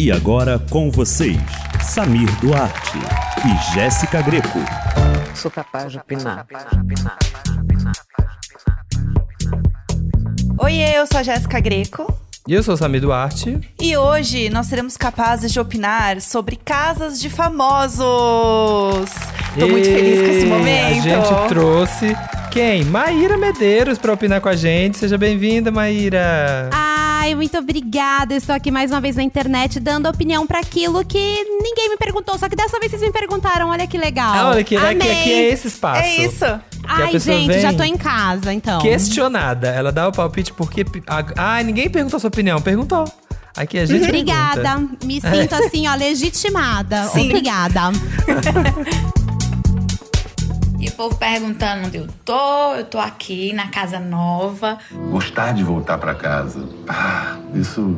E agora com vocês, Samir Duarte e Jéssica Greco. Sou capaz de opinar. Oiê, eu sou a Jéssica Greco. E eu sou o Samir Duarte. E hoje nós seremos capazes de opinar sobre casas de famosos. Tô muito feliz com esse E momento. A gente trouxe quem? Maíra Medeiros pra opinar com a gente. Seja bem-vinda, Maíra. Ai, muito obrigada. Estou aqui mais uma vez na internet dando opinião pra aquilo que ninguém me perguntou. Só que dessa vez vocês me perguntaram. Olha que legal. Ah, olha que aqui, Amei. aqui é esse espaço. É isso. Ai, gente, já tô em casa, então. Questionada. Ela dá o palpite porque. Ah, ninguém perguntou a sua opinião. Perguntou. Aqui a gente. Obrigada. pergunta. Me sinto assim, ó, legitimada. Sim. Obrigada. E o povo perguntando onde eu tô, eu tô aqui na casa nova. Gostar de voltar para casa. Ah, isso.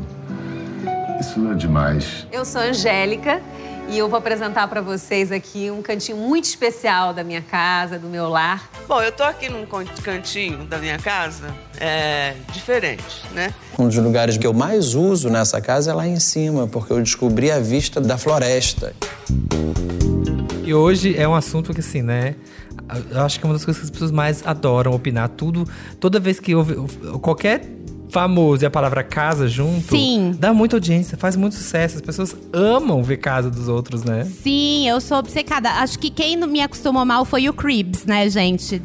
Isso é demais. Eu sou a Angélica e eu vou apresentar para vocês aqui um cantinho muito especial da minha casa, do meu lar. Bom, eu tô aqui num can- cantinho da minha casa, é diferente, né? Um dos lugares que eu mais uso nessa casa é lá em cima, porque eu descobri a vista da floresta. E hoje é um assunto que, assim, né? Eu acho que é uma das coisas que as pessoas mais adoram opinar. Tudo, toda vez que ouve qualquer famoso e a palavra casa junto, Sim. dá muita audiência, faz muito sucesso. As pessoas amam ver casa dos outros, né? Sim, eu sou obcecada. Acho que quem me acostumou mal foi o Cribs, né, gente?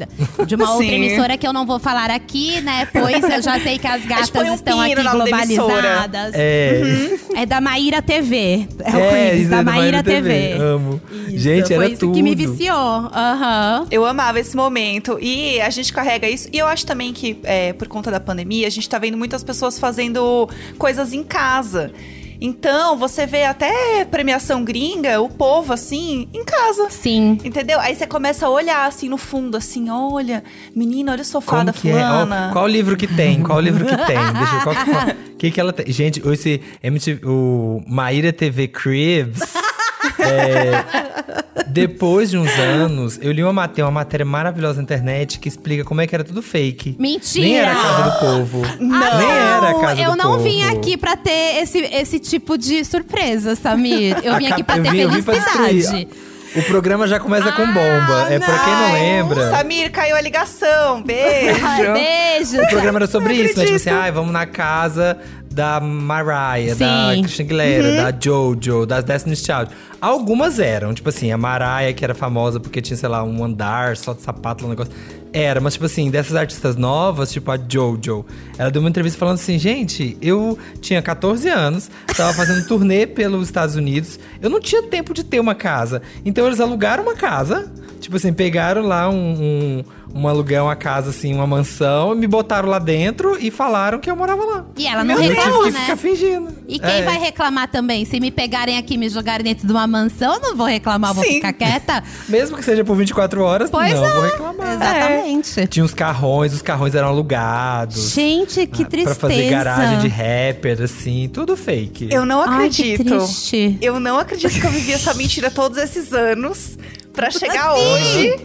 De uma outra emissora que eu não vou falar aqui, né? Pois eu já sei que as gatas um estão aqui globalizadas. É, É da Maíra TV. É o é, Cribs, isso da é Maíra TV. Amo. Isso, Gente, foi era isso tudo. que me viciou. Aham. Eu amava esse momento. E a gente carrega isso. E eu acho também que, é, por conta da pandemia, a gente tá vendo muitas pessoas fazendo coisas em casa. Então, você vê até premiação gringa, o povo, assim, em casa. Sim. Entendeu? Aí você começa a olhar, assim, no fundo, assim, olha, menina, olha o sofá Como da que é? fulana. Ó, Qual livro que tem? Qual livro que tem? Deixa eu, qual, qual, que que ela tem? Gente, esse MTV, o Maíra TV Cribs. é, depois de uns anos, eu li uma matéria, uma matéria maravilhosa na internet que explica como é que era tudo fake. Mentira! Nem era a casa do povo. Nem era a casa eu do não povo. vim aqui pra ter esse, esse tipo de surpresa, Samir. Eu vim aqui pra Eu ter vim- eu vim pra felicidade. O programa já começa com bomba. É pra quem não lembra. Samir, caiu a ligação. Beijo. Ai, beijo. O programa era sobre isso, né? Tipo assim, ai, vamos na casa da Mariah, Sim. da Christina Aguilera, Uhum. da Jojo, das Destiny's Child. Algumas eram, tipo assim, a Mariah, que era famosa porque tinha, sei lá, um andar só de sapato, um negócio. Era, mas tipo assim, dessas artistas novas, tipo a Jojo, ela deu uma entrevista falando assim, gente, eu tinha 14 anos, tava fazendo turnê pelos Estados Unidos, eu não tinha tempo de ter uma casa. Então eles alugaram uma casa, tipo assim, pegaram lá um, um, um aluguel, uma casa, assim, uma mansão, me botaram lá dentro e falaram que eu morava lá. E ela não eu tive reclamou, que né? ficar fingindo. E quem É. vai reclamar também? Se me pegarem aqui e me jogarem dentro de uma mansão, eu não vou reclamar, vou Sim. ficar quieta. Mesmo que seja por 24 horas, Pois não é. vou reclamar. Exatamente. Tinha os carrões, os carrões eram alugados. Gente, que ah, tristeza. Pra fazer garagem de rapper, assim, tudo fake. Eu não Ai, que acredito. triste. Eu não acredito que eu vivi essa mentira todos esses anos pra chegar hoje.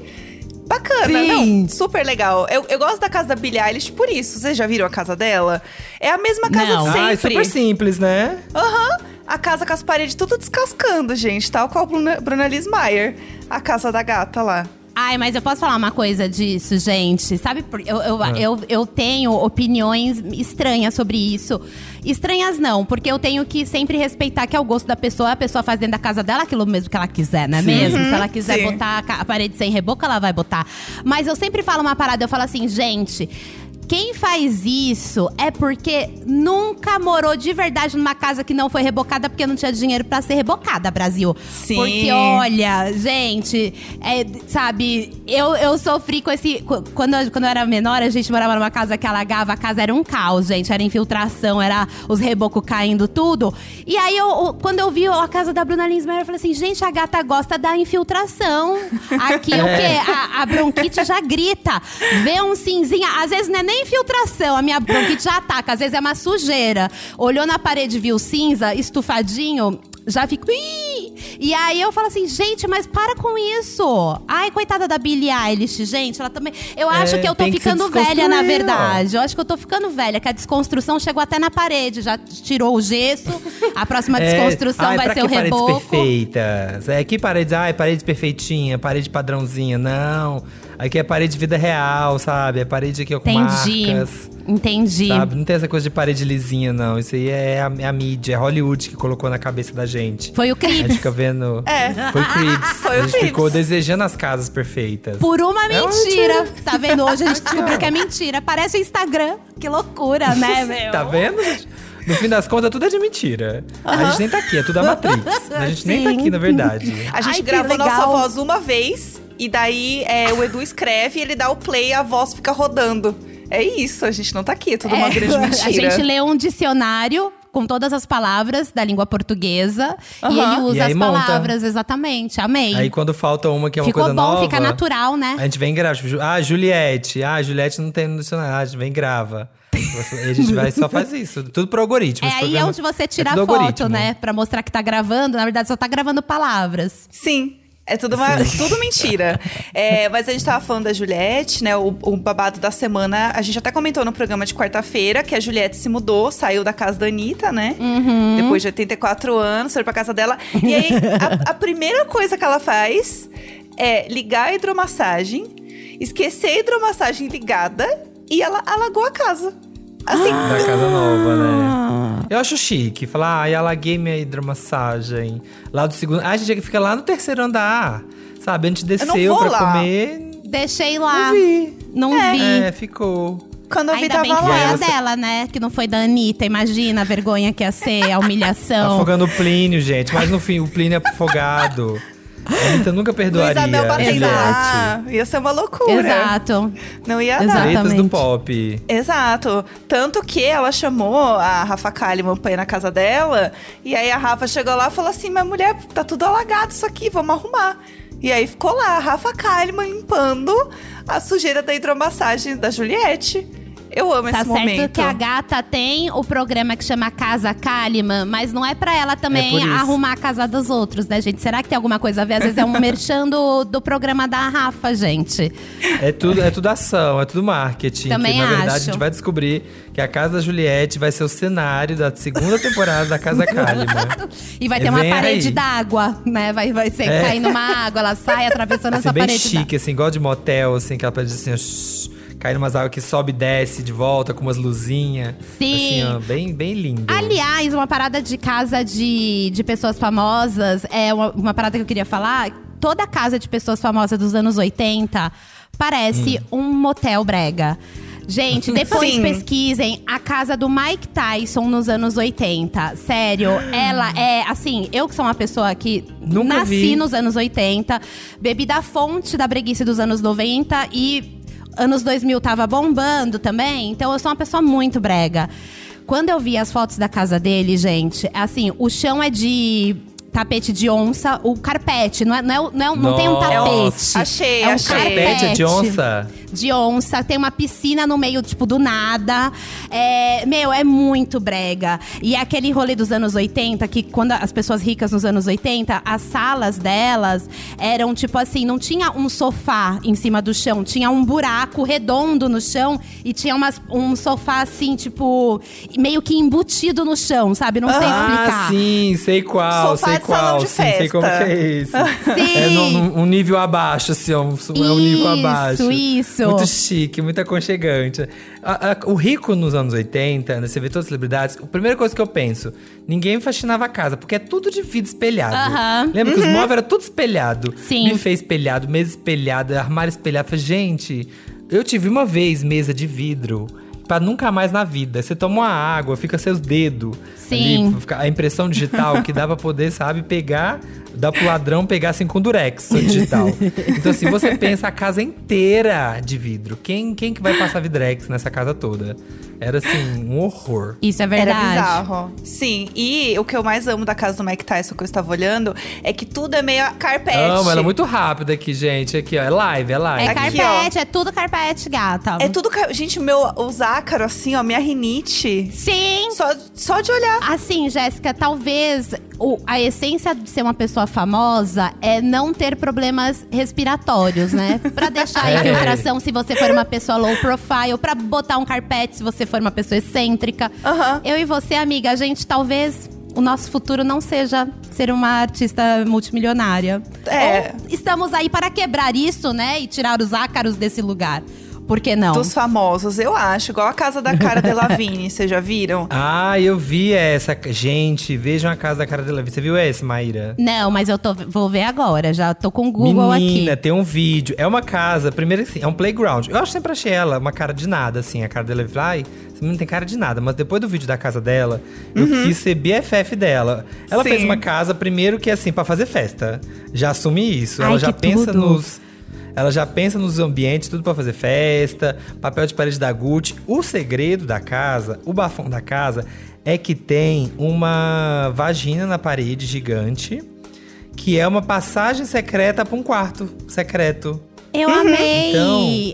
Bacana, Sim. não, super legal. Eu, eu gosto da casa da Billie Eilish por isso. Vocês já viram a casa dela? É a mesma casa Não. de Ah, é sempre. super simples, né? Aham. A casa com as paredes tudo descascando, gente. Tal qual Bruna, Bruna Liz Mayer. A casa da gata lá. Ai, mas eu posso falar uma coisa disso, gente? Sabe, eu, eu, Ah. eu, eu tenho opiniões estranhas sobre isso. Estranhas não, porque eu tenho que sempre respeitar que é o gosto da pessoa. A pessoa faz dentro da casa dela aquilo mesmo que ela quiser, não é Sim. mesmo? Se ela quiser sim. botar a parede sem reboco, ela vai botar. Mas eu sempre falo uma parada, eu falo assim, gente… Quem faz isso é porque nunca morou de verdade numa casa que não foi rebocada porque não tinha dinheiro pra ser rebocada, Brasil. Sim. Porque, olha, gente, é, sabe, eu, eu sofri com esse. qu- Quando, eu- quando eu era menor, a gente morava numa casa que alagava, a casa era um caos, gente. Era infiltração, era os rebocos caindo, tudo. E aí, eu, quando eu vi a casa da Bruna Linsmeyer, eu falei assim, gente, a gata gosta da infiltração. Aqui, o quê? A, a bronquite já grita. Vê um cinzinha. Às vezes não é nem infiltração, a minha bronquite já ataca. Às vezes é uma sujeira. Olhou na parede, viu cinza, estufadinho, já fico. "Ih!" E aí eu falo assim, gente, mas para com isso. Ai, coitada da Billie Eilish, gente, ela também. Eu acho É, que eu tô ficando velha, na verdade. Eu acho que eu tô ficando velha, que a desconstrução chegou até na parede, já tirou o gesso. A próxima É, desconstrução ai, vai ser o paredes reboco. perfeitas? É que paredes, ai, parede perfeitinha, parede padrãozinha. Não. Aqui é parede de vida real, sabe? É parede aqui com Entendi. marcas. Entendi. Sabe? Não tem essa coisa de parede lisinha, não. Isso aí é a, é a mídia, é Hollywood que colocou na cabeça da gente. Foi o A gente fica vendo. É. Foi o Creeps. Foi a gente Creeps. ficou desejando as casas perfeitas. Por uma É uma mentira. Tá vendo? Hoje a gente descobriu que é mentira. Parece o Instagram. Que loucura, né, meu? Tá vendo? No fim das contas, tudo é de mentira. A gente nem tá aqui, é tudo a Matrix. A gente nem tá Sim. aqui, na verdade. A gente Ai, gravou nossa voz uma vez e daí é, o Edu escreve, ele dá o play e a voz fica rodando. É isso, a gente não tá aqui, é tudo uma É, grande mentira. A gente lê um dicionário com todas as palavras da língua portuguesa e Aham. ele usa E as monta. palavras, exatamente. Amei. Aí quando falta uma que é uma Ficou coisa bom, nova. fica natural, né? A gente vem e grava. Tipo, ah, Juliette. Ah, Juliette não tem no dicionário. Ah, a gente vem e grava. E a gente vai e só faz isso. Tudo pro algoritmo. É aí programa onde você tira é a foto, algoritmo. né? Pra mostrar que tá gravando. Na verdade, só tá gravando palavras. Sim. É tudo, uma, tudo mentira. É, mas a gente tava falando da Juliette, né? O, o babado da semana. A gente até comentou no programa de quarta-feira que a Juliette se mudou, saiu da casa da Anitta, né? Uhum. Depois de 84 anos, foi pra casa dela. E aí, a, a primeira coisa que ela faz é ligar a hidromassagem, esquecer a hidromassagem ligada e ela alagou a casa. Assim, Ah. Da casa nova, né? Eu acho chique. Falar, ai, alaguei minha hidromassagem. Lá do segundo. Ah, a gente fica lá no terceiro andar. Sabe? A gente desceu pra lá. comer. Deixei lá. Não vi. Não vi. É, ficou. quando eu vi, Ainda tava bem que foi a dela, né? Que não foi da Anitta. Imagina a vergonha que ia ser, a humilhação. Afogando o Plínio, gente. Mas no fim, o Plínio é afogado. A Anitta nunca perdoaria. Luísa Mel batendo Juliette. lá. Ia ser uma loucura. Exato. Não ia dar. Tretas do pop. Exato. Tanto que ela chamou a Rafa Kalimann pra ir na casa dela. E aí a Rafa chegou lá e falou assim: Minha mulher, tá tudo alagado isso aqui, vamos arrumar. E aí ficou lá a Rafa Kalimann limpando a sujeira da hidromassagem da Juliette. Eu amo Tá esse certo momento. que a gata tem o programa que chama Casa Kalimann, mas não é pra ela É também isso. arrumar a casa dos outros, né, gente? Será que tem alguma coisa a ver? Às vezes é um merchan do, do programa da Rafa, gente. É tudo, é tudo ação, é tudo marketing. Também que, na verdade, acho. a gente vai descobrir que a Casa da Juliette vai ser o cenário da segunda temporada da Casa Kalimann. E vai É, ter uma vem parede d'água, né? Vai, vai ser É. caindo uma água, ela sai atravessando Assim, essa bem parede d'água. chique, assim, igual de motel, assim, aquela parede assim, ó, caindo umas águas que sobe e desce de volta com umas luzinhas. Sim. Assim, ó, bem, bem lindo. Aliás, uma parada de casa de, de pessoas famosas, é uma, uma parada que eu queria falar. Toda casa de pessoas famosas dos anos 80 parece Hum. um motel brega. Gente, depois Sim. pesquisem a casa do Mike Tyson nos anos 80. Sério, ela é assim, eu que sou uma pessoa que Nunca nasci vi. nos anos 80, bebi da fonte da breguice dos anos 90 e anos 2000 tava bombando também, então eu sou uma pessoa muito brega. Quando eu vi as fotos da casa dele, gente, assim, o chão é de tapete de onça, o carpete, não, é, não, é, não, é- não tem um tapete. Achei, é um achei. carpete. Pet é de onça? De onça, tem uma piscina no meio, tipo, do nada. É, meu, é muito brega. E é aquele rolê dos anos 80, que quando as pessoas ricas nos anos 80, as salas delas eram, tipo assim, não tinha um sofá em cima do chão, tinha um buraco redondo no chão e tinha umas, um sofá assim, tipo, meio que embutido no chão, sabe? Não sei Ah, explicar. sim, sei qual, Sofá sei qual. de Sim, sei como é isso. Sim. É num, num- um nível abaixo, assim, ó, um, é um nível Isso, abaixo. isso. Muito chique, muito aconchegante. A- a- o rico nos anos 80, né, você vê todas as celebridades, a primeira coisa que eu penso, ninguém faxinava a casa, porque é tudo de vidro espelhado. Aham. Lembra que os móveis eram tudo espelhado. Sim. Buffet espelhado, mesa espelhada, armário espelhado. Falei, gente, eu tive uma vez mesa de vidro. Pra nunca mais na vida. Você toma uma água, fica seus dedos. Sim. Ali, a impressão digital que dá pra poder, sabe, pegar, dá pro ladrão pegar assim com durex o digital. Então, assim, você pensa a casa inteira de vidro. Quem, quem que vai passar vidrex nessa casa toda? Era assim, um horror. Isso é verdade. Era bizarro. Sim, e o que eu mais amo da casa do Mike Tyson que eu estava olhando é que tudo é meio carpete. Amo, ela é muito rápida aqui, gente. Aqui, ó. É live, é live. É Aqui, carpete, é tudo carpete, gata. É tudo. car- Gente, meu, os ácaros, assim, ó, minha rinite. Sim. Só, só de olhar. Assim, Jéssica, talvez o- a essência de ser uma pessoa famosa é não ter problemas respiratórios, né? Pra deixar a É. infiltração se você for uma pessoa low profile, pra botar um carpete se você for uma pessoa excêntrica. Aham. Eu e você, amiga, a gente talvez o nosso futuro não seja ser uma artista multimilionária. É. Ou estamos aí para quebrar isso, né? E tirar os ácaros desse lugar. Por que não? Dos famosos, eu acho. Igual a casa da cara Delevingne, vocês já viram? Ah, eu vi essa. Gente, vejam a casa da cara dela. Você viu essa, Maíra? Não, mas eu tô, vou ver agora. Já tô com o Google Menina, aqui. tem um vídeo. É uma casa, primeiro assim, é um playground. Eu acho sempre achei ela uma cara de nada, assim, a cara dela. Ai, essa menina não tem cara de nada. Mas depois do vídeo da casa dela, eu quis ser BFF dela. Ela Sim. fez uma casa, primeiro, que é assim, pra fazer festa. Já assumi isso. Ai, ela já pensa tudo. nos. Ela já pensa nos ambientes, tudo pra fazer festa, papel de parede da Gucci. O segredo da casa, o bafão da casa, é que tem uma vagina na parede gigante, que é uma passagem secreta pra um quarto secreto. Eu amei!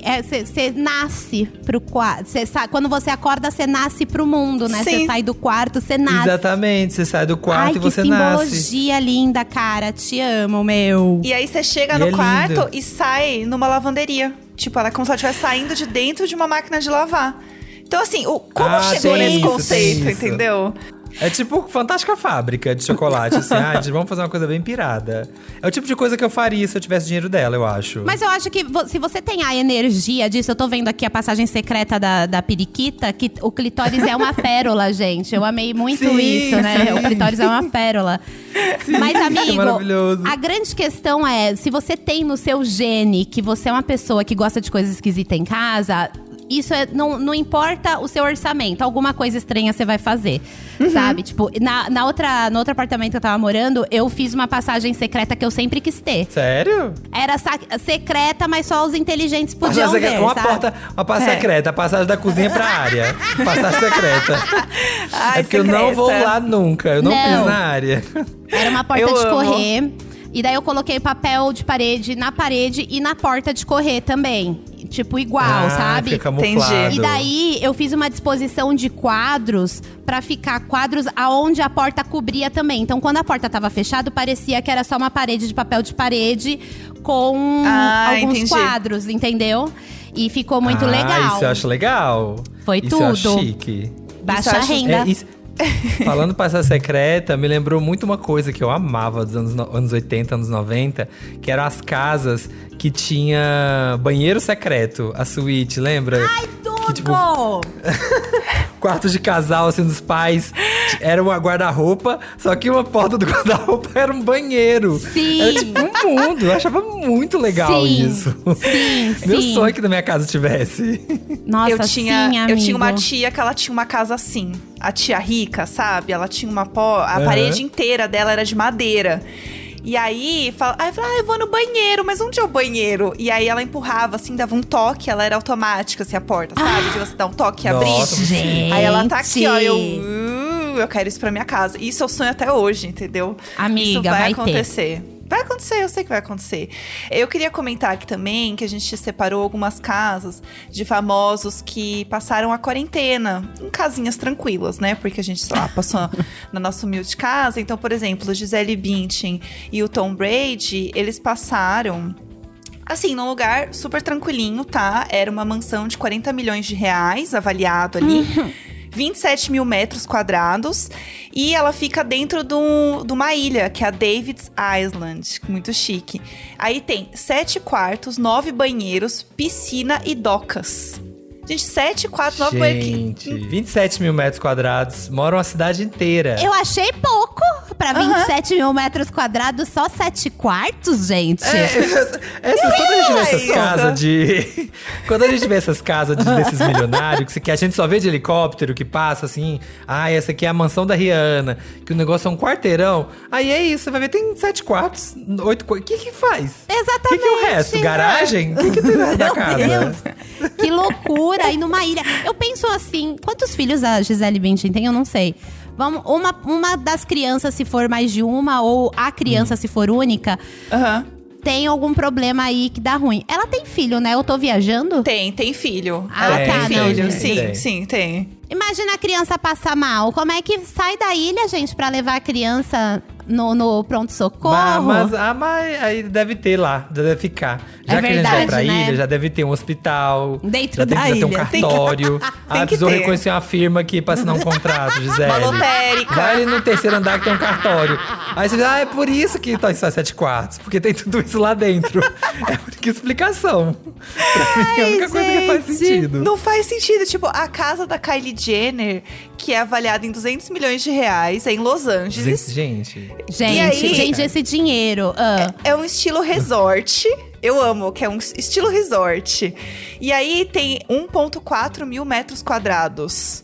Então- Você nasce pro quarto. Quando você acorda, você nasce pro mundo, né? Você sai do quarto, você nasce. Exatamente, você sai do quarto Ai, e que você simbologia nasce. linda, cara. Te amo, meu. E aí você chega E no é quarto lindo. e sai numa lavanderia. Tipo, ela é como se ela estivesse saindo de dentro de uma máquina de lavar. Então, assim, o, como Ah, chegou nesse isso, conceito, tem isso. É tipo fantástica fábrica de chocolate, assim. ah, vamos fazer uma coisa bem pirada. É o tipo de coisa que eu faria se eu tivesse dinheiro dela, eu acho. Mas eu acho que vo- se você tem a energia disso, eu tô vendo aqui a passagem secreta da, da periquita, que o clitóris é uma pérola, gente. Eu amei muito Sim, isso, né? sim. O clitóris é uma pérola. Mas, é amigo, maravilhoso. a grande questão é: se você tem no seu gene que você é uma pessoa que gosta de coisas esquisitas em casa. Isso é, não, não importa o seu orçamento, alguma coisa estranha você vai fazer. Sabe? Tipo, na, na outra, no outro apartamento que eu tava morando, eu fiz uma passagem secreta que eu sempre quis ter. Sério? Era secreta, mas só os inteligentes podiam Passagem ver, secreta, uma sabe? porta, uma passagem É. secreta, a passagem da cozinha pra área. Passagem secreta. Ai, é porque eu não vou secreta. lá nunca, eu não, Não. piso na área. Era uma porta Eu de amo. correr. E daí eu coloquei papel de parede na parede e na porta de correr também. Tipo, igual, Ah, sabe? Fica camuflado. Entendi. E daí eu fiz uma disposição de quadros pra ficar quadros aonde a porta cobria também. Então, quando a porta tava fechada, parecia que era só uma parede de papel de parede com Ah, alguns entendi. quadros, entendeu? E ficou muito ah, legal. Isso eu acho legal. Foi isso Eu acho tudo. chique. Baixa Isso eu acho- renda. É, isso- Falando passagem secreta, me lembrou muito uma coisa que eu amava dos anos, no- anos 80, anos 90, que eram as casas que tinha banheiro secreto, a suíte, lembra? Ai, Tudo! tipo, quarto de casal, assim, dos pais. Era uma guarda-roupa, só que uma porta do guarda-roupa era um banheiro. Sim. Era tipo um mundo. Eu achava muito legal Sim. isso. Sim, Meu sim. sonho que na minha casa tivesse. Nossa, eu tinha, sim, eu tinha uma tia que ela tinha uma casa assim. A tia rica, sabe? Ela tinha uma pó, a Aham. parede inteira dela era de madeira. E aí, fala, aí eu falava, ah, eu vou no banheiro, mas onde é o banheiro? E aí ela empurrava, assim, dava um toque, ela era automática, assim, a porta, sabe? De você dar um toque e abrir. Gente. Aí ela tá aqui, ó, eu. "Uh, eu quero isso pra minha casa. Isso eu sonho até hoje, entendeu? Amiga, isso vai, vai ter. Vai acontecer, eu sei que vai acontecer. Eu queria comentar aqui também que a gente separou algumas casas de famosos que passaram a quarentena em casinhas tranquilas, né? Porque a gente, sei lá, passou na nossa humilde casa. Então, por exemplo, Gisele Bündchen e o Tom Brady, eles passaram Assim, num lugar super tranquilinho, tá? Era uma mansão de 40 milhões de reais, avaliado ali. 27 mil metros quadrados. E ela fica dentro do- de uma ilha, que é a David's Island. Muito chique. Aí tem sete quartos, nove banheiros, piscina e docas. Gente, sete quartos, nove banheiros. Gente, 27 mil metros quadrados, moram a cidade inteira. Eu achei pouco pra 27 mil metros quadrados, só sete quartos, gente. É, essa- essa- quando a gente vê essas casas de. Quando a gente vê essas casas de- desses milionários, que, que a gente só vê de helicóptero que passa assim. Ah, essa aqui é a mansão da Rihanna, que o negócio é um quarteirão. Aí é isso, você vai ver, tem sete quartos, oito quartos. O que que faz? O Exatamente. que, que é o resto? Garagem? O que, que tem dentro da Meu casa? Deus. Que loucura! E numa ilha. Eu penso assim: quantos filhos a Gisele Bündchen tem? Eu não sei. Vamos, uma, uma das crianças, se for mais de uma, ou a criança, se for única, Aham. tem algum problema aí que dá ruim. Ela tem filho, né? Eu tô viajando. Tem, tem filho. Ah, Ela tá, tem não, filho. gente. Sim, Tem. sim, tem. Imagina a criança passar mal. Como é que sai da ilha, gente, pra levar a criança no, no pronto-socorro. Mas, mas, ah, mas aí deve ter lá, já deve ficar. Já É que a gente vai verdade, pra né? ilha, já deve ter um hospital. Dentro já da deve ter um ilha. Tem que- cartório. Tem ah, precisou ter. reconhecer uma firma aqui pra assinar um contrato, Gisele. Uma lotérica. Vai ali no terceiro andar que tem um cartório. Aí você diz, ah, é por isso que tá em só sete quartos. Porque tem tudo isso lá dentro. É a única explicação. Pra mim, é a única coisa que faz sentido. Não faz sentido. Tipo, a casa da Kylie Jenner, que é avaliada em 200 milhões de reais, é em Los Angeles. Gente, Gente, aí? gente, esse dinheiro. ah. É um estilo resort. Eu amo, que é um estilo resort. E aí tem 1,4 mil metros quadrados.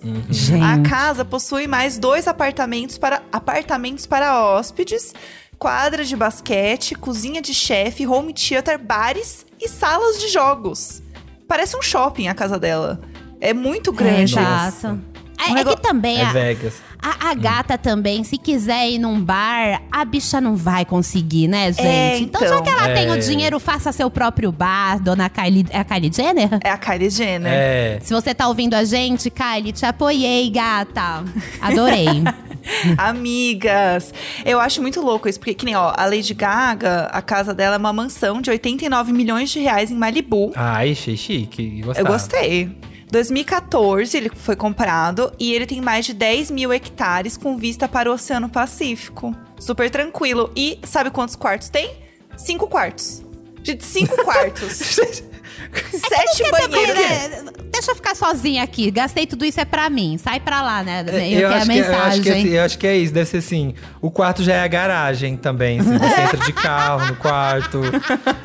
A casa possui mais dois apartamentos para, apartamentos para hóspedes, quadra de basquete, cozinha de chefe, home theater, bares e salas de jogos. Parece um shopping a casa dela. É muito É, grande. exato. É, Um é que também é a, Vegas. a, a gata também, se quiser ir num bar, a bicha não vai conseguir, né, gente? É, então, já então. que ela tem É. o dinheiro, faça seu próprio bar, dona Kylie. É a Kylie Jenner? É a Kylie Jenner. É. Se você tá ouvindo a gente, Kylie, te apoiei, gata. Adorei. Amigas, eu acho muito louco isso, porque que nem, ó, a Lady Gaga, a casa dela é uma mansão de 89 milhões de reais em Malibu. Ai, achei chique. Eu Gostava. gostei. 2014 ele foi comprado e ele tem mais de 10 mil hectares com vista para o Oceano Pacífico. Super tranquilo. E sabe quantos quartos tem? Cinco quartos. Gente, cinco quartos. Sete banheiros. É, Deixa eu ficar sozinha aqui. Gastei tudo isso é pra mim. Sai pra lá, né? Eu, É, Eu quero a acho, que, eu, acho mensagem. que, assim, eu acho que é isso, deve ser assim. O quarto já é a garagem também. assim, você entra de carro no quarto.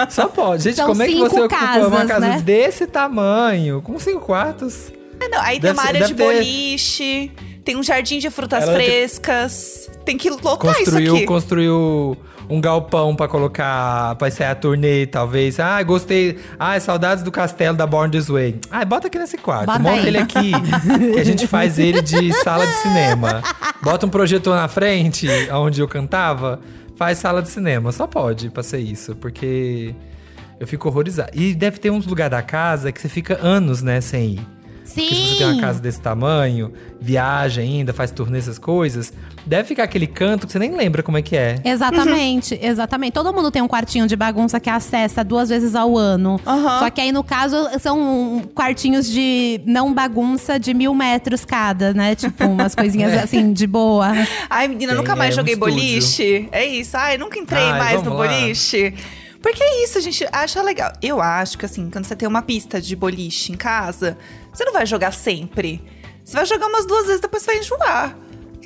Só pode. Gente, São como é que você ocupa uma casa né? desse tamanho? Com cinco quartos? É, não, aí Deve tem uma ser- área de ter- boliche, tem um jardim de frutas Ela frescas. Tem que lotar isso Construiu, aqui. construiu um galpão pra colocar, pra sair a turnê, talvez. Ah, gostei. Ah, saudades do castelo da Born This Way. Ah, bota aqui nesse quarto. Bota Monta aí. ele aqui, que a gente faz ele de sala de cinema. Bota um projetor na frente, onde eu cantava, faz sala de cinema. Só pode pra ser isso, porque eu fico horrorizado. E deve ter uns lugares da casa que você fica anos, né, sem ir. Sim. Porque se você tem uma casa desse tamanho, viaja ainda, faz turnê, essas coisas, deve ficar aquele canto que você nem lembra como é que é. Exatamente, exatamente. Todo mundo tem um quartinho de bagunça que acessa duas vezes ao ano. Aham. Só que aí, no caso, são quartinhos de não bagunça de mil metros cada, né? Tipo, umas coisinhas assim, de boa. Ai, menina, Tem, nunca mais é, um joguei estúdio. boliche. É isso. Ai, nunca entrei Ai, mais no lá. boliche. Porque é isso, a gente acha legal. Eu acho que, assim, quando você tem uma pista de boliche em casa, você não vai jogar sempre. Você vai jogar umas duas vezes, depois vai enjoar.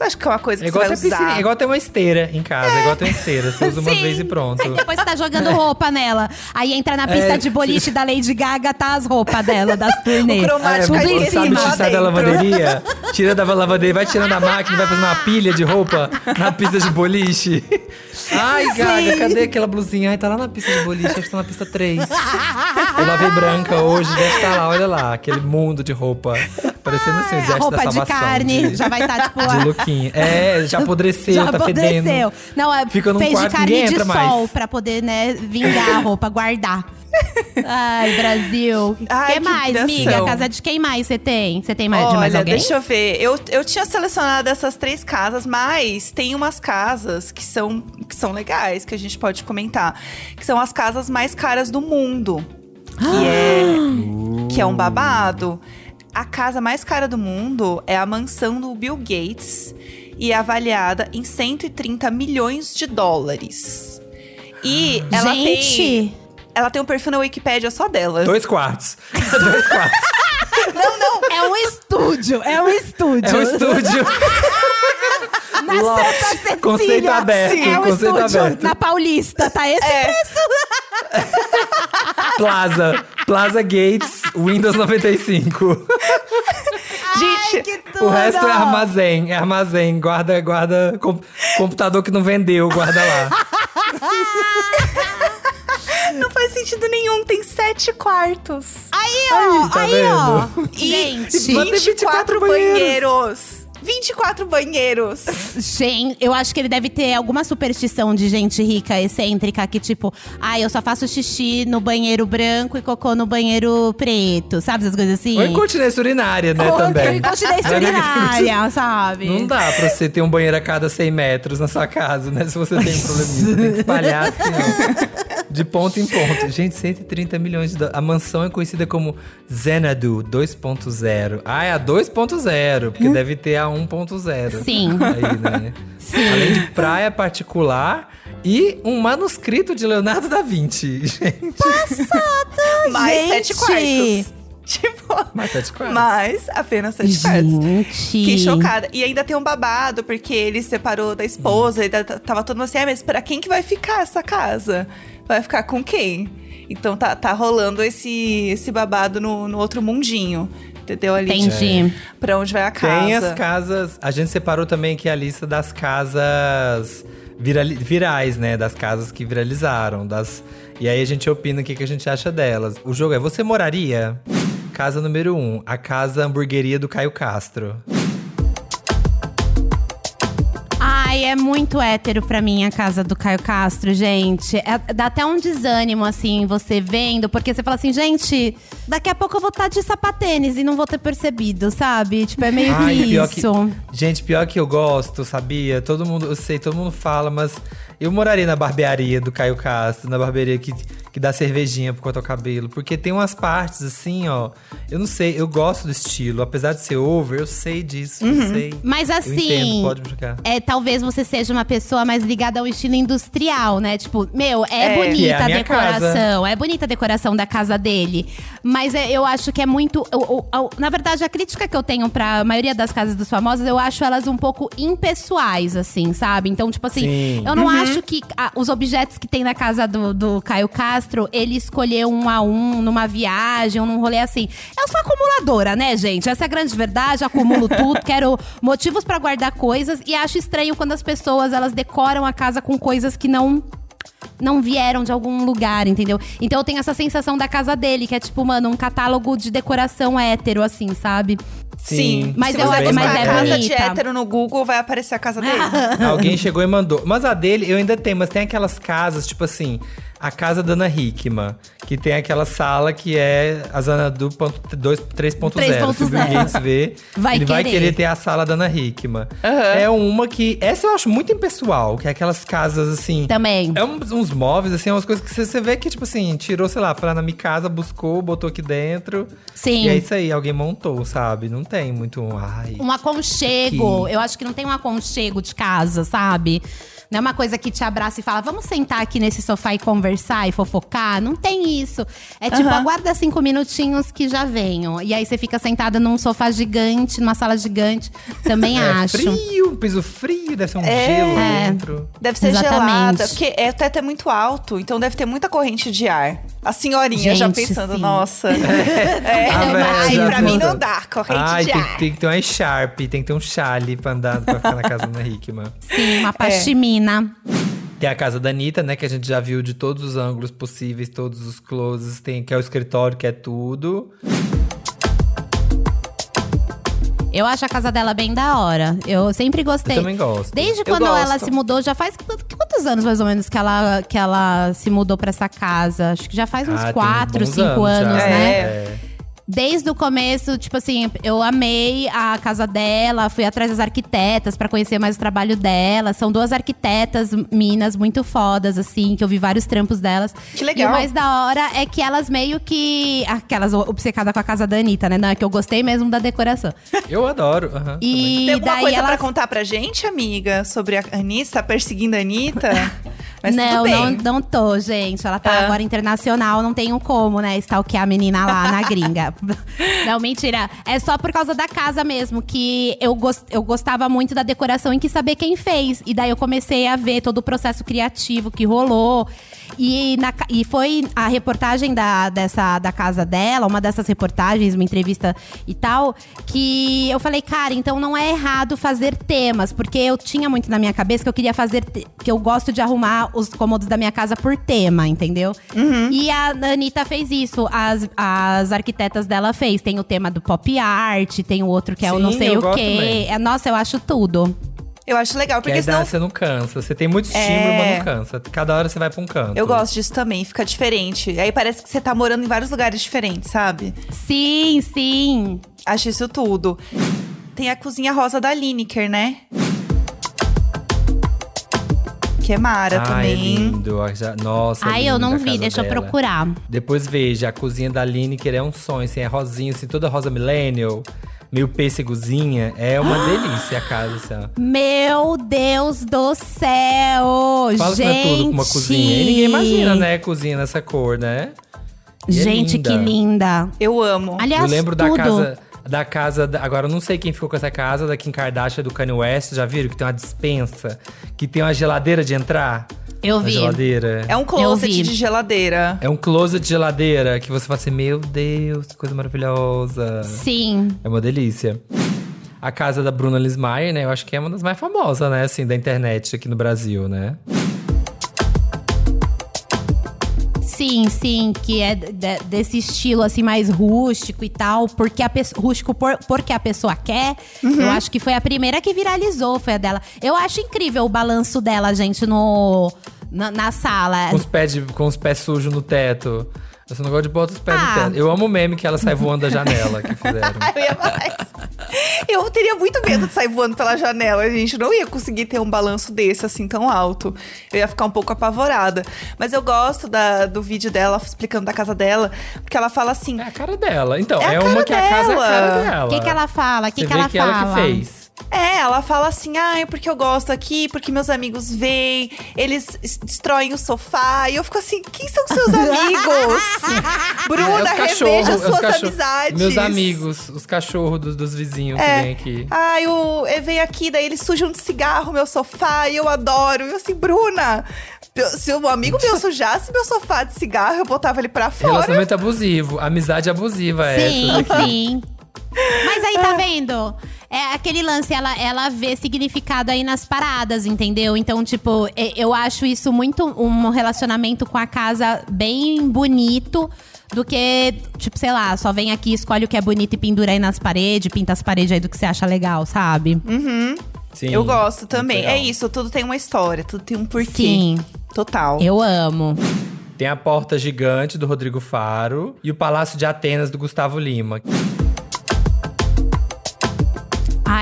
Você acha que é uma coisa É que igual, você ter vai piscina, usar? é igual ter uma esteira em casa, é igual ter uma esteira. Você usa uma Sim. vez e pronto. Depois você tá jogando roupa nela. Aí entra na pista É, de boliche da Lady Gaga, tá as roupas dela, das turnê. O cromático É, em sabe, sai da lavanderia, tira da lavanderia, vai tirando a máquina, vai fazendo uma pilha de roupa na pista de boliche. Ai, Gaga, cadê aquela blusinha? Ai, tá lá na pista de boliche, acho que tá na pista 3. Eu lavei branca hoje, deve estar lá, olha lá, aquele mundo de roupa. Parecendo assim, o A exército da roupa de salvação. carne de- já vai estar, tipo, De lookinho. É, já apodreceu, já tá fedendo. apodreceu. Não, é, Fica num fez quarto, de carne de sol mais. pra poder, né, vingar a roupa, guardar. Ai, Brasil. O Ai, que que mais, humilhação. miga? Casa de quem mais você tem? Você tem mais de mais Olha, alguém? deixa eu ver. Eu, eu tinha selecionado essas três casas, mas tem umas casas que são, que são legais, que a gente pode comentar. Que são as casas mais caras do mundo. Que é, que é um babado. A casa mais cara do mundo é a mansão do Bill Gates e é avaliada em 130 milhões de dólares. E ela tem. Gente, Ela tem um perfil na Wikipédia só dela. Dois quartos. Dois quartos. é um estúdio, é um estúdio. É um estúdio. Na Santa Cecília. Conceito aberto, É um conceito estúdio aberto. na Paulista, tá esse É. preço? Plaza. Plaza Gates, Windows 95. Gente, tudo. O resto é armazém, é armazém. Guarda, guarda. com- computador que não vendeu, guarda lá. não faz sentido nenhum. Tem sete quartos. Aí, ó, tá aí, ó. E Gente, Só tem 24 24 banheiros. banheiros. 24 banheiros. Gente, eu acho que ele deve ter alguma superstição de gente rica, excêntrica, que tipo, ah, eu só faço xixi no banheiro branco e cocô no banheiro preto, sabe essas coisas assim? Ou incontinência urinária, né, Ou também. incontinência urinária, sabe? Não dá pra você ter um banheiro a cada 100 metros na sua casa, né? Se você tem probleminha, você tem que espalhar assim, ó. De ponto em ponto. Gente, 130 milhões de dólares. A mansão é conhecida como Xanadu 2.0. Ah, é a 2.0, porque deve ter a 1.0. Sim. Aí, né? Além de praia particular e um manuscrito de Leonardo da Vinci. Gente, Mais Gente. sete quartos. Tipo, mais sete quartos. mais apenas sete quartos. Gente. Fiquei chocada. E ainda tem um babado, porque ele separou da esposa, e da- tava todo mundo assim, ah, mas pra quem que vai ficar essa casa? Vai ficar com quem? Então tá, tá rolando esse, esse babado no, no outro mundinho. Entendeu? Ali de- Entendi. pra onde vai a casa. Tem as casas. A gente separou também aqui a lista das casas virali- virais, né? Das casas que viralizaram. Das... E aí a gente opina o que, que a gente acha delas. O jogo é Você Moraria? Casa número 1, um, a casa hamburgueria do Caio Castro. Ai, é muito hétero pra mim a casa do Caio Castro, gente. É- dá até um desânimo, assim, você vendo, porque você fala assim, gente, daqui a pouco eu vou estar de sapatênis e não vou ter percebido, sabe? Tipo, é meio Ai, que pior isso. Gente, pior que eu gosto, sabia? Todo mundo, eu sei, todo mundo fala, mas eu moraria na barbearia do Caio Castro, na barbearia que, que dá cervejinha pro cortar o cabelo. Porque tem umas partes assim, ó. Eu não sei, eu gosto do estilo. Apesar de ser over, eu sei disso, eu sei. Mas eu assim, entendo, pode brincar. é, talvez você seja uma pessoa mais ligada ao estilo industrial, né? Tipo, meu, é, É. Que é bonita a a, decoração, é bonita a decoração da casa dele. Mas é, eu acho que é muito. o- o- o- na verdade, a crítica que eu tenho pra maioria das casas dos famosos, eu acho elas um pouco impessoais, assim, sabe? Então, tipo assim, Sim. eu não acho que ah, os objetos que tem na casa do, do Caio Castro, ele escolheu um a um numa viagem ou num rolê assim. Eu sou acumuladora, né, gente? Essa é a grande verdade. Acumulo tudo, quero motivos pra guardar coisas e acho estranho quando as pessoas elas decoram a casa com coisas que não não vieram de algum lugar, entendeu? Então eu tenho essa sensação da casa dele, que é tipo, mano, um catálogo de decoração hétero, assim, sabe? Sim. Mas Se eu- você mas é a casa de hétero no Google, vai aparecer a casa dele. Alguém chegou e mandou. Mas a dele eu ainda tenho, mas tem aquelas casas, tipo assim, a casa da Ana Hickman, que tem aquela sala que é a Zanadu 3.0. Se o Bill 3.0. Gates ver, Vai ele vai querer. ter a sala da Ana Hickman. É uma que. Essa eu acho muito impessoal, que é aquelas casas assim. Também. É uns, uns móveis, assim, umas coisas que você, você vê que, tipo assim, tirou, sei lá, foi lá na minha casa, buscou, botou aqui dentro. Sim. E é isso aí, alguém montou, sabe? Não tem muito um. Ai. Um aconchego. Que- Eu acho que não tem um aconchego de casa, sabe? Não é uma coisa que te abraça e fala, vamos sentar aqui nesse sofá e conversar e fofocar. Não tem isso. É tipo, Aham. aguarda cinco minutinhos que já venho. E aí você fica sentada num sofá gigante, numa sala gigante. Também É acho. frio, um piso frio, deve ser um É. gelo É. dentro. Deve ser Exatamente. gelada, porque é, o teto é muito alto, então deve ter muita corrente de ar. A senhorinha já Gente, pensando, sim. nossa. É, A velha ai, já pra mim não dá, corrente Ai, de tem, ar. tem que ter uma Sharp, tem que ter um chale pra andar pra ficar na casa da Hickman. Sim, uma pashmina. Tem a casa da Anitta, né? Que a gente já viu de todos os ângulos possíveis, todos os closes. Tem que é o escritório, que é tudo. Eu acho a casa dela bem da hora. Eu sempre gostei. Eu também gosto. Desde Eu quando ela gosto. se mudou, já faz quantos anos mais ou menos que ela, que ela se mudou pra essa casa? Acho que já faz uns Ah, tem quatro, bons cinco já. anos, É. né? É. Desde o começo, tipo assim, eu amei a casa dela, fui atrás das arquitetas pra conhecer mais o trabalho dela. São duas arquitetas minas muito fodas, assim, que eu vi vários trampos delas. Que legal. E o mais da hora é que elas meio que. Aquelas obcecadas com a casa da Anitta, né? Não, é que eu gostei mesmo da decoração. Eu adoro. também. E Tem alguma daí coisa elas pra contar pra gente, amiga? Sobre a Anitta? Tá perseguindo a Anitta? Mas não, tudo bem. não, não tô, gente. Ela tá Ah. agora internacional, não tenho como, né? Stalkear a menina lá na gringa. não, mentira. É só por causa da casa mesmo, que eu, gos- eu gostava muito da decoração e quis saber quem fez. E daí eu comecei a ver todo o processo criativo que rolou. E, na e foi a reportagem da, dessa, da casa dela, uma dessas reportagens, uma entrevista e tal, que eu falei, cara, então não é errado fazer temas, porque eu tinha muito na minha cabeça que eu queria fazer, que eu gosto de arrumar os cômodos da minha casa por tema, entendeu? E a Anitta fez isso, as, as arquitetas dela fez. Tem o tema do pop art, tem o outro que é o não Sim, sei o quê. também. É, nossa, eu acho tudo. Eu acho legal, Que porque aí senão você não cansa. Você tem muito estímulo, É. mas não cansa. Cada hora você vai pra um canto. Eu gosto disso também, fica diferente. Aí parece que você tá morando em vários lugares diferentes, sabe? Sim, sim. Acho isso tudo. Tem a cozinha rosa da Lineker, né? Que é Mara Ai, é também. lindo. Ah, já- Nossa, Ai, é eu lindo não vi, deixa eu dela. procurar. Depois veja, a cozinha da Lineker é um sonho, assim, é rosinha, assim, toda rosa millennial, meio pêssegozinha. É uma delícia a casa, assim, ó. Meu Deus do céu! Fala que gente. não é tudo com uma cozinha. E ninguém imagina, né, cozinha nessa cor, né? E é Gente, que linda. Eu amo. Aliás, eu lembro da tudo. casa. Da casa. da- agora, eu não sei quem ficou com essa casa da Kim Kardashian do Kanye West. Já viram que tem uma dispensa? Que tem uma geladeira de entrar? Eu Uma vi. geladeira. É um closet de geladeira. É um closet de geladeira que você fala assim: Meu Deus, que coisa maravilhosa. Sim. É uma delícia. A casa da Bruna Lismayer, né? Eu acho que é uma das mais famosas, né? Assim, da internet aqui no Brasil, né? Sim, sim, que é de- desse estilo assim mais rústico e tal, porque a pessoa rústico por- porque a pessoa quer. Eu acho que foi a primeira que viralizou, foi a dela. Eu acho incrível o balanço dela, gente, no na, na sala. Com os pés, de- com os pés sujos no teto. Não gosto de botar os pés Ah. no teto. Eu amo o meme que ela sai voando da janela que fizeram. Eu ia isso. Eu teria muito medo de sair voando pela janela, gente. Não ia conseguir ter um balanço desse, assim, tão alto. Eu ia ficar um pouco apavorada. Mas eu gosto da- do vídeo dela explicando da casa dela, porque ela fala assim. É a cara dela. Então, É a é, cara uma que a casa é a cara dela. dela. O que, que ela fala? O que, que vê ela que fala? ela que fez. É, ela fala assim, ah, é porque eu gosto aqui, porque meus amigos vêm, eles destroem o sofá. E eu fico assim, quem são seus amigos? Bruna, É reveja suas cachorros. amizades. Meus amigos, os cachorros dos, dos vizinhos que É. vêm aqui. Ai, o, ele vem aqui, daí eles sujam de cigarro meu sofá e eu adoro. E eu assim, Bruna, se um amigo meu sujasse meu sofá de cigarro, eu botava ele pra fora. Relacionamento abusivo, amizade abusiva Sim, essa. aqui. sim. Mas aí, tá vendo? É aquele lance, ela, ela vê significado aí nas paradas, entendeu? Então, tipo, e- eu acho isso muito um relacionamento com a casa bem bonito. Do que, tipo, sei lá, só vem aqui, escolhe o que é bonito e pendura aí nas paredes, pinta as paredes aí do que você acha legal, sabe? Uhum. Sim, Eu gosto também. É isso, tudo tem uma história, tudo tem um porquê. Sim. Total. Eu amo. Tem a Porta Gigante do Rodrigo Faro e o Palácio de Atenas do Gustavo Lima.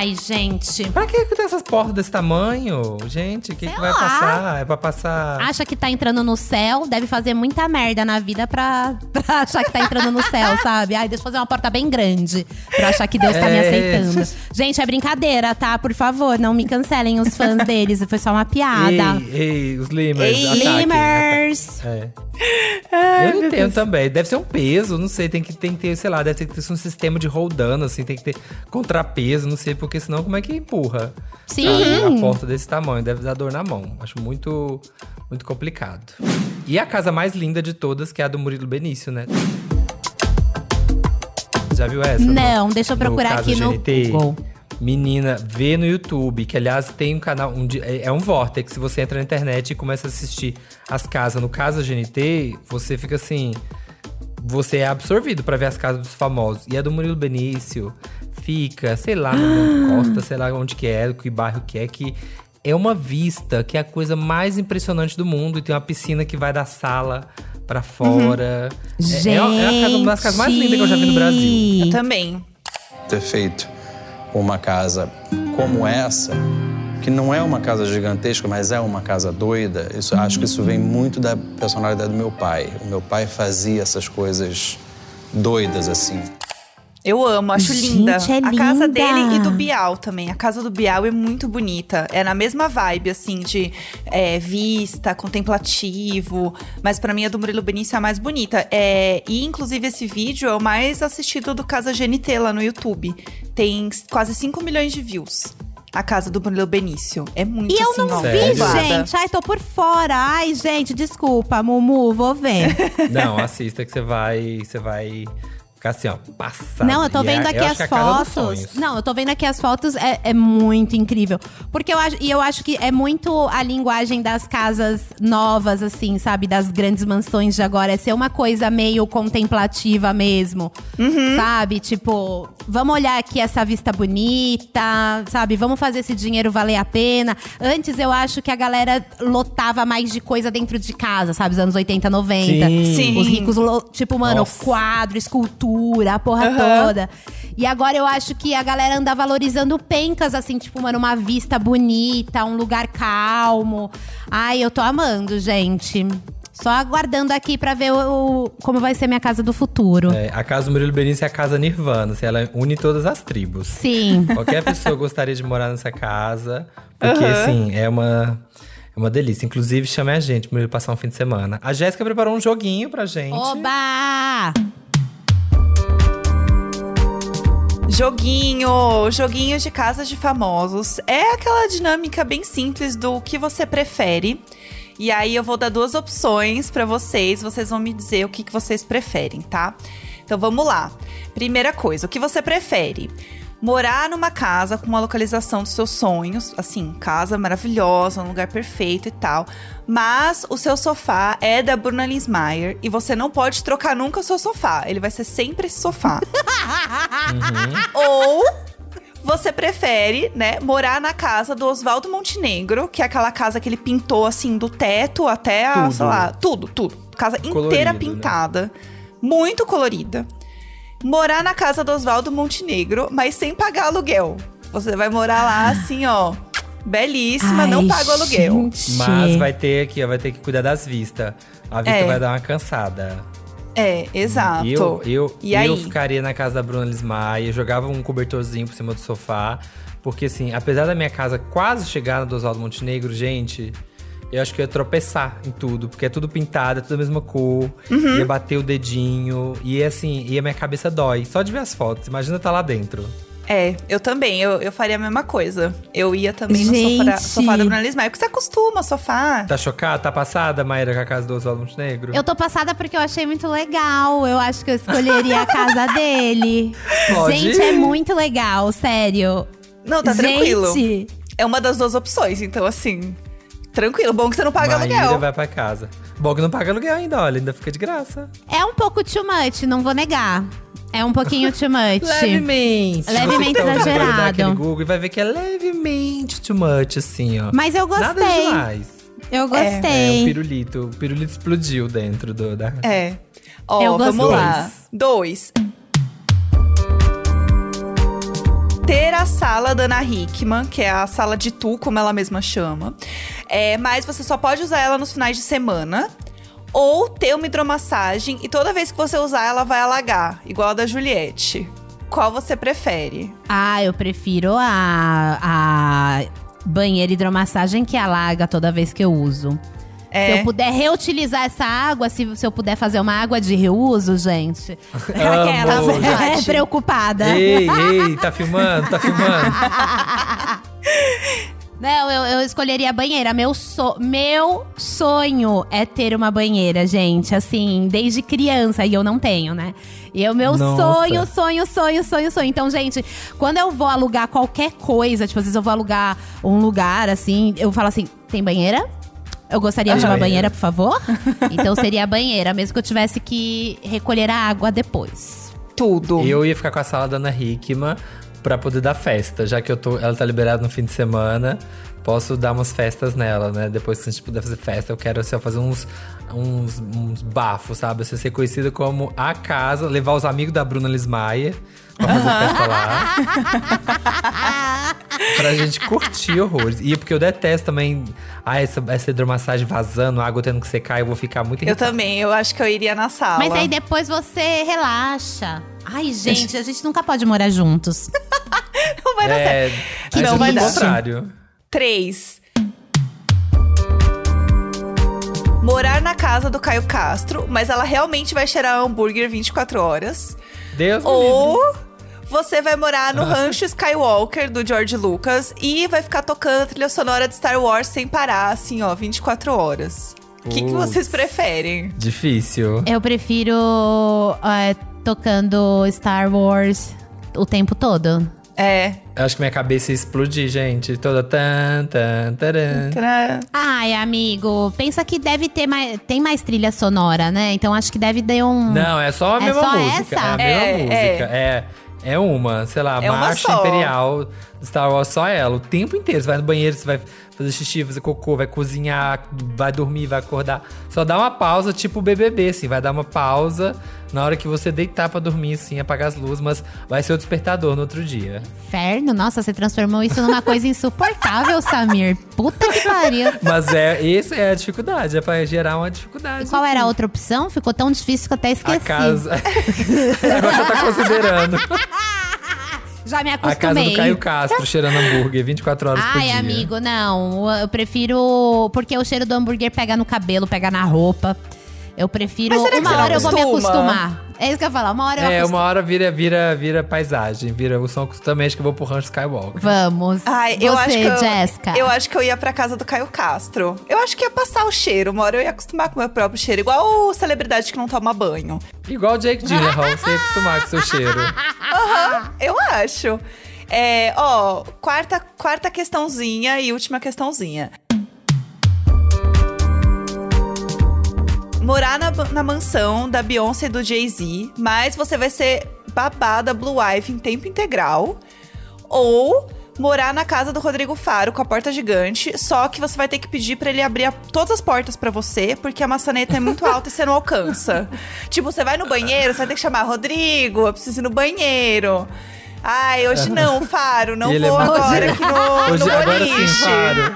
Ai, gente. Pra que tem essas portas desse tamanho? Gente, o que, que vai lá. passar? É pra passar. Acha que tá entrando no céu, deve fazer muita merda na vida pra, pra achar que tá entrando no céu, sabe? Ai, deixa eu fazer uma porta bem grande pra achar que Deus tá me É. aceitando. Gente, é brincadeira, tá? Por favor, não me cancelem os fãs deles. Foi só uma piada. Ei, ei, os Limers. Ei, ataquem, Limers! É. eu entendo também. Deve ser um peso, não sei. Tem que, tem que ter, sei lá, deve ter que ter um sistema de roldano, assim. Tem que ter contrapeso, não sei. Porque senão, como é que empurra? Sim. A porta desse tamanho. Deve dar dor na mão. Acho muito, muito complicado. E a casa mais linda de todas, que é a do Murilo Benício, né? Já viu essa? Não, deixa eu procurar caso aqui no GNT? Google. Menina, vê no YouTube, que aliás tem um canal. Um, é é um vórtex. Se você entra na internet e começa a assistir as casas no Casa GNT, você fica assim. Você é absorvido pra ver as casas dos famosos. E a do Murilo Benício fica, sei lá, no Monte Costa, sei lá onde que é, que bairro que é, que é uma vista que é a coisa mais impressionante do mundo. E tem uma piscina que vai da sala pra fora. É- É, é, a casa, uma das casas mais lindas que eu já vi no Brasil. Eu também. ter feito uma casa como essa, que não é uma casa gigantesca, mas é uma casa doida, isso, acho que isso vem muito da personalidade do meu pai. O meu pai fazia essas coisas doidas assim. Eu amo, acho Gente, linda. é a casa dele e do Bial também. A casa do Bial é muito bonita. É na mesma vibe, assim, de é, vista, contemplativo. Mas pra mim a do Murilo Benício é a mais bonita. É, e inclusive esse vídeo é o mais assistido do Casa GNT lá no YouTube. Tem quase 5 milhões de views. A casa do Murilo Benício. É muito E eu assim, não ó, vi, bombada. gente. Ai, tô por fora. Ai, gente, desculpa, Mumu, vou ver. Não, assista que você vai. Você vai ficar assim, ó, passado. Não, eu tô E é- vendo aqui as é fotos. Não, eu tô vendo aqui as fotos, é, é muito incrível. Porque eu acho, e eu acho que é muito a linguagem das casas novas, assim, sabe? Das grandes mansões de agora. É ser uma coisa meio contemplativa mesmo. Uhum. Sabe? Tipo, vamos olhar aqui essa vista bonita, sabe? Vamos fazer esse dinheiro valer a pena. Antes eu acho que a galera lotava mais de coisa dentro de casa, sabe? Os anos 80, 90. Sim. Sim. Os ricos, tipo, mano, Nossa. quadro, escultura, a porra Aham. toda. E agora eu acho que a galera anda valorizando pencas, assim, tipo, mano, uma vista bonita, um lugar calmo. Ai, eu tô amando, gente. Só aguardando aqui pra ver o, o- como vai ser minha casa do futuro. É, a casa do Murilo Benício é a casa Nirvana, assim, ela une todas as tribos. Sim. Qualquer pessoa gostaria de morar nessa casa, porque Aham. assim, é uma é uma delícia. Inclusive, chame a gente pra passar um fim de semana. A Jéssica preparou um joguinho pra gente. Oba! Joguinho, joguinho de casas de famosos. É aquela dinâmica bem simples do que você prefere. E aí eu vou dar duas opções pra vocês, vocês vão me dizer o que, que vocês preferem, tá? Então vamos lá. Primeira coisa, o que você prefere? Morar numa casa com uma localização dos seus sonhos, assim, casa maravilhosa, um lugar perfeito e tal. Mas o seu sofá é da Bruna Linsmeyer e você não pode trocar nunca o seu sofá. Ele vai ser sempre esse sofá. Ou você prefere, né, morar na casa do Oswaldo Montenegro, que é aquela casa que ele pintou assim do teto até a, Tudo. sei lá, tudo, tudo. Casa Colorido, inteira né? pintada, muito colorida. Morar na casa do Oswaldo Montenegro, mas sem pagar aluguel. Você vai morar lá assim, ó, belíssima, não Ai, paga o aluguel. gente. Mas vai ter aqui, ó, vai ter que cuidar das vistas. A vista É. vai dar uma cansada. É, exato. Eu, eu, E eu aí? ficaria na casa da Bruna Lismaia, jogava um cobertorzinho por cima do sofá. Porque, assim, apesar da minha casa quase chegar na do Oswaldo Montenegro, gente, eu acho que eu ia tropeçar em tudo. Porque é tudo pintado, é tudo a mesma cor. Uhum. Ia bater o dedinho. E, assim, e a minha cabeça dói. Só de ver as fotos. Imagina estar lá dentro. É, eu também, eu, eu faria a mesma coisa. Eu ia também no Gente. sofá, sofá da Bruna Lismayer, porque você acostuma, sofá. Tá chocada? Tá passada, Maíra, com a casa do Oswaldo Montenegro? Eu tô passada porque eu achei muito legal. Eu acho que eu escolheria a casa dele. Pode Gente, é muito legal, sério. Não, tá tranquilo. Gente, É uma das duas opções, então assim. Tranquilo, bom que você não paga Maíra aluguel. vai pra casa. Bom que não paga aluguel ainda, olha, ainda fica de graça. é um pouco too much, não vou negar. É um pouquinho too much. Levemente. Levemente tá exagerado. Google e vai ver que é levemente too much, assim, ó. Mas eu Nada gostei. demais. Eu É, gostei. um pirulito. O pirulito explodiu dentro do, da... É. Ó, Eu vamos gostei. lá. Dois. Ter a sala da Ana Hickman, que é a sala de tu, como ela mesma chama. É, mas você só pode usar ela nos finais de semana. Ou ter uma hidromassagem e toda vez que você usar, ela vai alagar, igual a da Juliette. Qual você prefere? Ah, eu prefiro a, a banheira hidromassagem que alaga toda vez que eu uso. É. Se eu puder reutilizar essa água, se, se eu puder fazer uma água de reuso, gente. Aquela é preocupada. Ei, ei, tá filmando? Tá filmando? Não, eu, eu escolheria a banheira. Meu, so- meu sonho é ter uma banheira, gente. Assim, desde criança. E eu não tenho, né? E é o meu Nossa. sonho, sonho, sonho, sonho, sonho. Então, gente, quando eu vou alugar qualquer coisa, tipo, às vezes eu vou alugar um lugar, assim, eu falo assim: tem banheira? Eu gostaria de uma Banheira. banheira, por favor. Então seria a banheira, mesmo que eu tivesse que recolher a água depois. Tudo. Eu ia ficar com a sala da Ana Hickman pra poder dar festa. Já que eu tô, ela tá liberada no fim de semana, posso dar umas festas nela, né? Depois que a gente puder fazer festa, eu quero assim, fazer uns, uns, uns bafos, sabe? Assim, ser conhecida como a casa, levar os amigos da Bruna Lismaia pra fazer festa lá. pra gente curtir horrores. E porque eu detesto também ah, essa, essa hidromassagem vazando, a água tendo que secar, eu vou ficar muito Eu irritado. também, eu acho que eu iria na sala. Mas aí depois você relaxa. Ai, gente, a gente nunca pode morar juntos. não vai dar certo. É, Que a não vai dar. contrário. Três. Morar na casa do Caio Castro, mas ela realmente vai cheirar hambúrguer 24 horas. Deus me livre. Ou Você vai morar no rancho Skywalker do George Lucas e vai ficar tocando a trilha sonora de Star Wars sem parar, assim, ó, 24 horas. O que, que vocês preferem? Difícil. Eu prefiro é, tocando Star Wars o tempo todo. É. Eu acho que minha cabeça ia explodir, gente. Toda tan, tan, taran. Ai, amigo, pensa que deve ter mais. Tem mais trilha sonora, né? Então acho que deve ter um. Não, é só a É mesma só música. essa? É a mesma É, música. É. é. Uma, sei lá, É marcha imperial Star Wars, só ela. O tempo inteiro. Você vai no banheiro, você vai fazer xixi, fazer cocô, vai cozinhar, vai dormir, vai acordar. Só dá uma pausa, tipo o BBB, assim. Vai dar uma pausa na hora que você deitar pra dormir, assim, apagar as luzes. Mas vai ser o despertador no outro dia. Inferno, nossa, você transformou isso numa coisa insuportável, Samir. Puta que pariu. Mas é, essa é a dificuldade. É pra gerar uma dificuldade. Qual era a outra opção? Ficou tão difícil que eu até esqueci. A casa. Agora já tá considerando. Já me A casa acostumei. do Caio Castro, cheirando hambúrguer 24 horas por Ai, dia. amigo, não. Eu prefiro. Porque o cheiro do hambúrguer pega no cabelo, pega na roupa. Eu prefiro. Mas será que Uma hora eu vou me acostuma? acostumar. É isso que eu ia falar. Uma hora eu É, acostumo. uma hora vira, vira, vira paisagem, vira o som também, acho que eu vou pro Rancho Skywalker. Vamos. Ai, Você, eu acho que eu, Jéssica. eu acho que eu ia pra casa do Caio Castro. Eu acho que ia passar o cheiro. Uma hora eu ia acostumar com o meu próprio cheiro. Igual o celebridade que não toma banho. Igual o Jake Gyllenhaal, você ia acostumar com seu cheiro. Aham, eu acho. É, ó, quarta, quarta questãozinha e última questãozinha. Morar na, na mansão da Beyoncé e do Jay-Z, mas você vai ser babá da Blue Ivy em tempo integral. Ou morar na casa do Rodrigo Faro com a porta gigante, só que você vai ter que pedir pra ele abrir a- todas as portas pra você, porque a maçaneta é muito alta e você não alcança. tipo, você vai no banheiro, você vai ter que chamar Rodrigo, eu preciso ir no banheiro. Ai, hoje não, Faro, não ele é vou agora aqui no, Hoje, no agora sim, claro.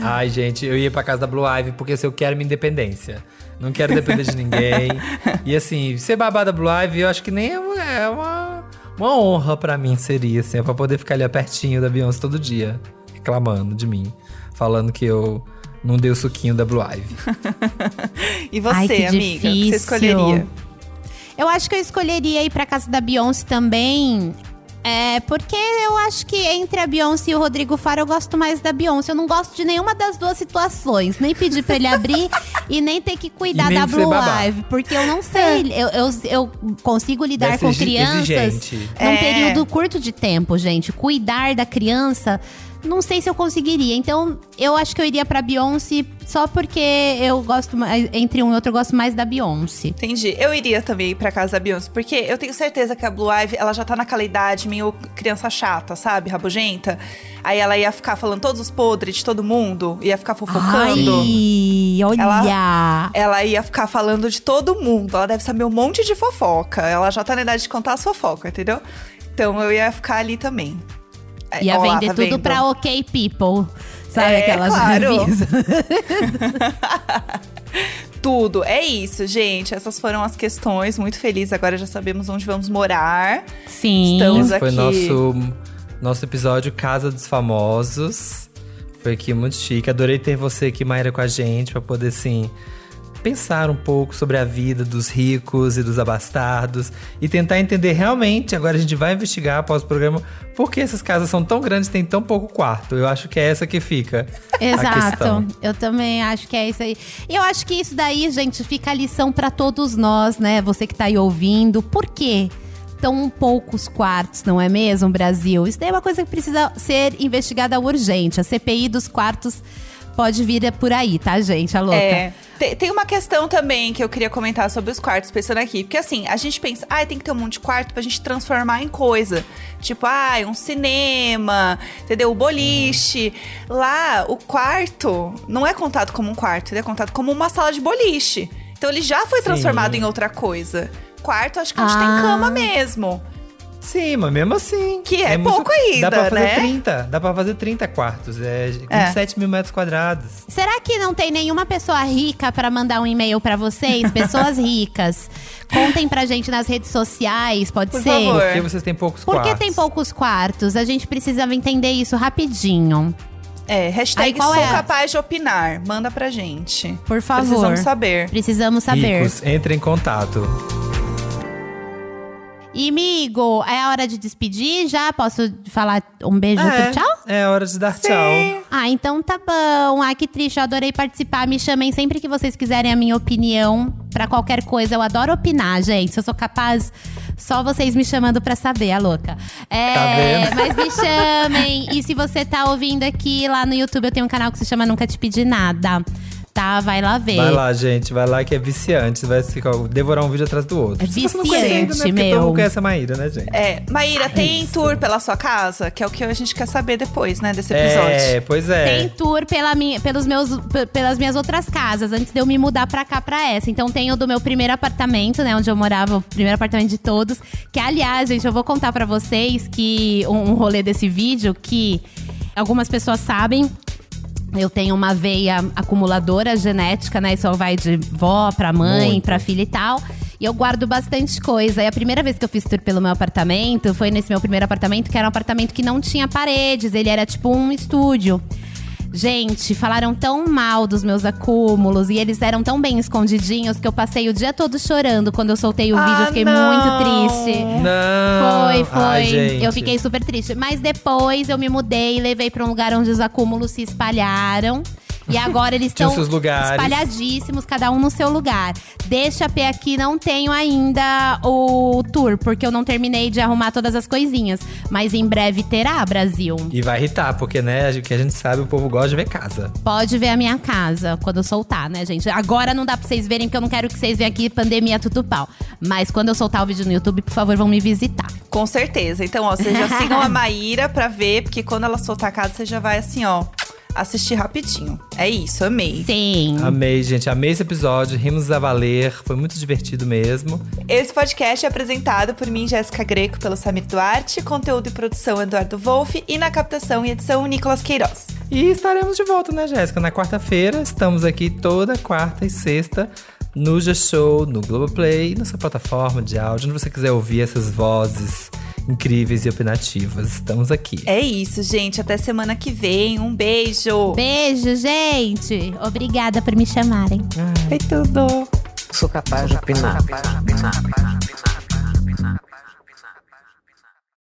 Ai, gente, eu ia pra casa da Blue Ivy porque assim, eu quero minha independência. Não quero depender de ninguém. E assim, ser babá da Blue Ivy, eu acho que nem é uma, é uma, honra pra mim seria, assim, é pra poder ficar ali pertinho da Beyoncé todo dia, reclamando de mim, falando que eu não dei o suquinho da Blue Ivy. E você, Ai, que amiga, o que você difícil. escolheria? Eu acho que eu escolheria ir pra casa da Beyoncé também. É, porque eu acho que entre a Beyoncé e o Rodrigo Faro, eu gosto mais da Beyoncé. Eu não gosto de nenhuma das duas situações. Nem pedir pra ele abrir e nem ter que cuidar da Blue. Live. Porque eu não sei. Eu, eu, eu consigo lidar Deve com crianças exigente. num É. período curto de tempo, gente. Cuidar da criança, não sei se eu conseguiria. Então, eu acho que eu iria pra Beyoncé só porque eu gosto mais. Entre um e outro, eu gosto mais da Beyoncé. Entendi. Eu iria também pra casa da Beyoncé, porque eu tenho certeza que a Blue Ivy, ela já tá naquela idade meio criança chata, sabe? Rabugenta. Aí ela ia ficar falando todos os podres de todo mundo, ia ficar fofocando. Ai, olha! Ela ia ficar falando de todo mundo. Ela deve saber um monte de fofoca. Ela já tá na idade de contar as fofocas, entendeu? Então eu ia ficar ali também. É, Ia ó lá, vender tá tudo vendo? pra OK People. Sabe É, aquelas claro. revistas? Tudo. É isso, gente. Essas foram as questões. Muito feliz. Agora já sabemos onde vamos morar. Sim. Estamos Esse foi aqui. nosso, nosso episódio Casa dos Famosos. Foi aqui muito chique. Adorei ter você aqui, Mayra, com a gente, pra poder, assim, pensar um pouco sobre a vida dos ricos e dos abastados e tentar entender realmente. Agora a gente vai investigar após o programa por que essas casas são tão grandes e tem tão pouco quarto. Eu acho que é essa que fica. A Exato. Eu também acho que é isso aí. E eu acho que isso daí, gente, fica a lição pra todos nós, né? Você que tá aí ouvindo. Por quê? Tão poucos quartos, não é mesmo, Brasil? Isso daí é uma coisa que precisa ser investigada urgente. A CPI dos quartos pode vir por aí, tá, gente? A louca. É. Tem, uma questão também que eu queria comentar sobre os quartos, pensando aqui. Porque assim, a gente pensa, ah, tem que ter um monte de quarto pra gente transformar em coisa. Tipo, ah, um cinema, entendeu? O boliche. Lá, o quarto não é contado como um quarto, ele é contado como uma sala de boliche. Então ele já foi Sim. transformado em outra coisa. Quarto, acho que a gente Ah. tem cama mesmo. Sim, mas mesmo assim. Que é muito- pouco ainda, Dá pra fazer né? 30. Dá pra fazer 30 quartos. É 27 mil metros quadrados. Será que não tem nenhuma pessoa rica pra mandar um e-mail pra vocês? Pessoas ricas. Contem pra gente nas redes sociais, pode Por ser? favor. Por que vocês têm poucos Por que quartos? tem poucos quartos? A gente precisava entender isso rapidinho. É, hashtag Aí, qual sou é? capaz de opinar. Manda pra gente. Por favor. Precisamos saber. Precisamos saber. Ricos, entre em contato. E, amigo, é hora de despedir já? Posso falar um beijo É, outro tchau? é hora de dar tchau. Ah, então tá bom. Ah, que triste, eu adorei participar. Me chamem sempre que vocês quiserem a minha opinião pra qualquer coisa. Eu adoro opinar, gente. Se eu sou capaz, só vocês me chamando pra saber, a louca. É, Tá vendo? mas me chamem. E se você tá ouvindo aqui lá no YouTube, eu tenho um canal que se chama Nunca Te Pedi Nada. Tá? Vai lá ver. Vai lá, gente. Vai lá que é viciante. Você vai ficar, devorar um vídeo atrás do outro. É Se você não ainda, viciante, né? Porque meu. todo mundo conhece a Maíra, né, gente? É, Maíra, tem tour pela sua casa? Que é o que a gente quer saber depois, né, desse episódio. É, pois é. Tem tour pela minha, pelos meus, pe- pelas minhas outras casas, antes de eu me mudar pra cá, pra essa. Então tem o do meu primeiro apartamento, né? Onde eu morava, o primeiro apartamento de todos. Que, aliás, gente, eu vou contar pra vocês que um, um rolê desse vídeo que algumas pessoas sabem. Eu tenho uma veia acumuladora genética, né? Isso vai de vó pra mãe, Muito. pra filha e tal. E eu guardo bastante coisa. E a primeira vez que eu fiz tour pelo meu apartamento foi nesse meu primeiro apartamento, que era um apartamento que não tinha paredes, ele era tipo um estúdio. Gente, falaram tão mal dos meus acúmulos e eles eram tão bem escondidinhos que eu passei o dia todo chorando quando eu soltei o Ah, vídeo. Eu fiquei não. muito triste. Não. Foi, foi. Ai, eu fiquei super triste. Mas depois eu me mudei e levei pra um lugar onde os acúmulos se espalharam. E agora eles estão seus lugares. espalhadíssimos, cada um no seu lugar. Deste AP aqui não tenho ainda o tour, porque eu não terminei de arrumar todas as coisinhas. Mas em breve terá, Brasil. E vai irritar, porque, né, o que a gente sabe, o povo gosta de ver casa. Pode ver a minha casa quando eu soltar, né, gente? Agora não dá pra vocês verem, porque eu não quero que vocês venham aqui pandemia tudo pau. Mas quando eu soltar o vídeo no YouTube, por favor, vão me visitar. Com certeza. Então, ó, vocês já sigam a Maíra pra ver, porque quando ela soltar a casa, você já vai assim, ó, assistir rapidinho. É isso, amei. Sim. Amei, gente. Amei esse episódio. Rimos a valer. Foi muito divertido mesmo. Esse podcast é apresentado por mim, Jéssica Greco, pelo Samir Duarte, conteúdo e produção Eduardo Wolff e na captação e edição Nicolas Queiroz. E estaremos de volta, né, Jéssica? Na quarta-feira. Estamos aqui toda quarta e sexta no G-Show, no Globoplay, na sua plataforma de áudio, onde você quiser ouvir essas vozes incríveis e opinativas. Estamos aqui. É isso, gente. Até semana que vem. Um beijo. Beijo, gente. Obrigada por me chamarem. Foi tudo. Sou capaz de opinar.